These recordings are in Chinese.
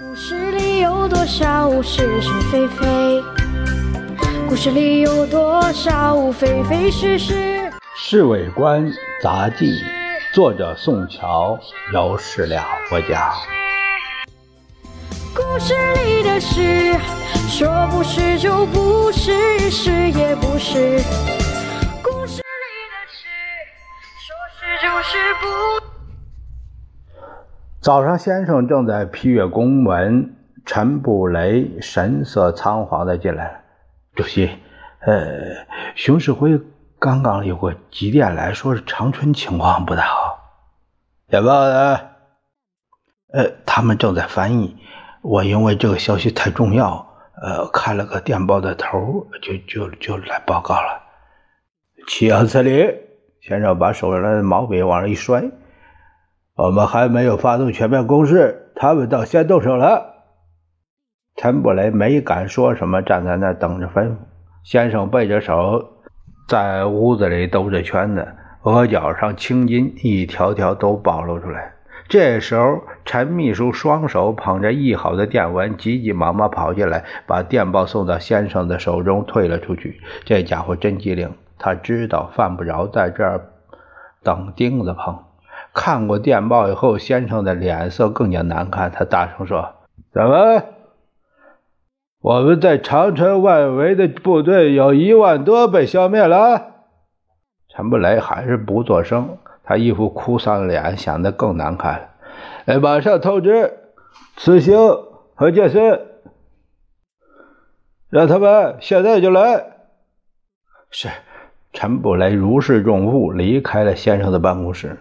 故事里有多少是是非非？故事里有多少非非是是？《侍卫官杂记》，作者宋乔，有事了不讲。故事里的事，说不是就不是，是也不是。故事里的事，说是就是不。早上，先生正在批阅公文，陈布雷神色仓皇的进来了。主席，呃，熊世辉刚刚有个急电来说是长春情况不太好。电报的？呃，他们正在翻译。我因为这个消息太重要，呃，看了个电报的头，就就就来报告了。岂有此理！先生把手上的毛笔往上一摔。我们还没有发动全面攻势，他们倒先动手了。陈布雷没敢说什么，站在那等着吩咐。先生背着手在屋子里兜着圈子，额角上青筋一条条都暴露出来。这时候，陈秘书双手捧着译好的电文，急急忙忙跑进来，把电报送到先生的手中，退了出去。这家伙真机灵，他知道犯不着在这儿等钉子碰。看过电报以后，先生的脸色更加难看。他大声说：“怎么？我们在长城外围的部队有一万多被消灭了？”陈布雷还是不作声。他一副哭丧的脸显得更难看了。哎，马上通知慈兴和建森，让他们现在就来。是。陈布雷如释重负，离开了先生的办公室。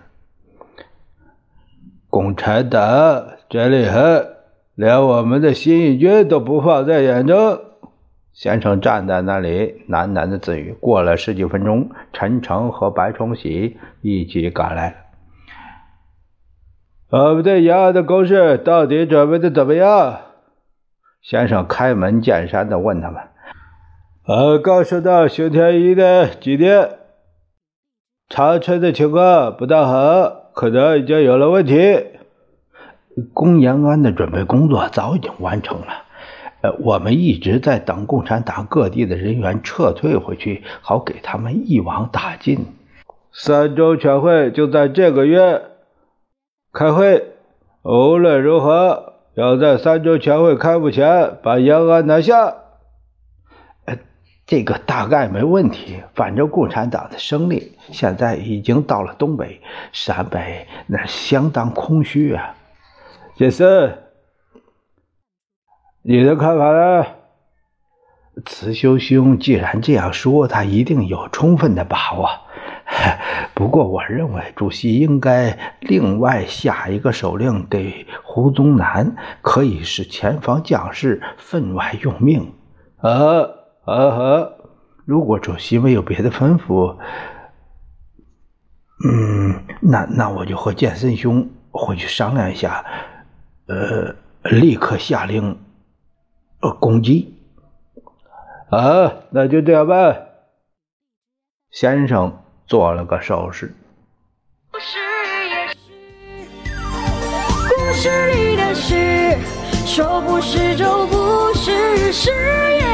共产党真厉害，连我们的新一军都不放在眼中。先生站在那里喃喃的自语。过了十几分钟，陈诚和白崇禧一起赶来了。我们对延安的攻势到底准备的怎么样？先生开门见山的问他们。呃，刚收到熊天一的急电，长春的情况不大好，可能已经有了问题。攻延安的准备工作早已经完成了。呃，我们一直在等共产党各地的人员撤退回去，好给他们一网打尽。三中全会就在这个月开会，无论如何要在三中全会开幕前把延安拿下。这个大概没问题。反正共产党的胜利现在已经到了东北、陕北，那相当空虚啊。杰森。你的看法呢？慈修兄既然这样说，他一定有充分的把握。不过，我认为主席应该另外下一个手令给胡宗南，可以使前方将士分外用命。啊啊哈！如果主席没有别的吩咐，嗯，那那我就和剑森兄回去商量一下，呃，立刻下令。呃，攻击啊，那就这样办。先生做了个手势。故事也是，故事里的事，说不是就不是，是。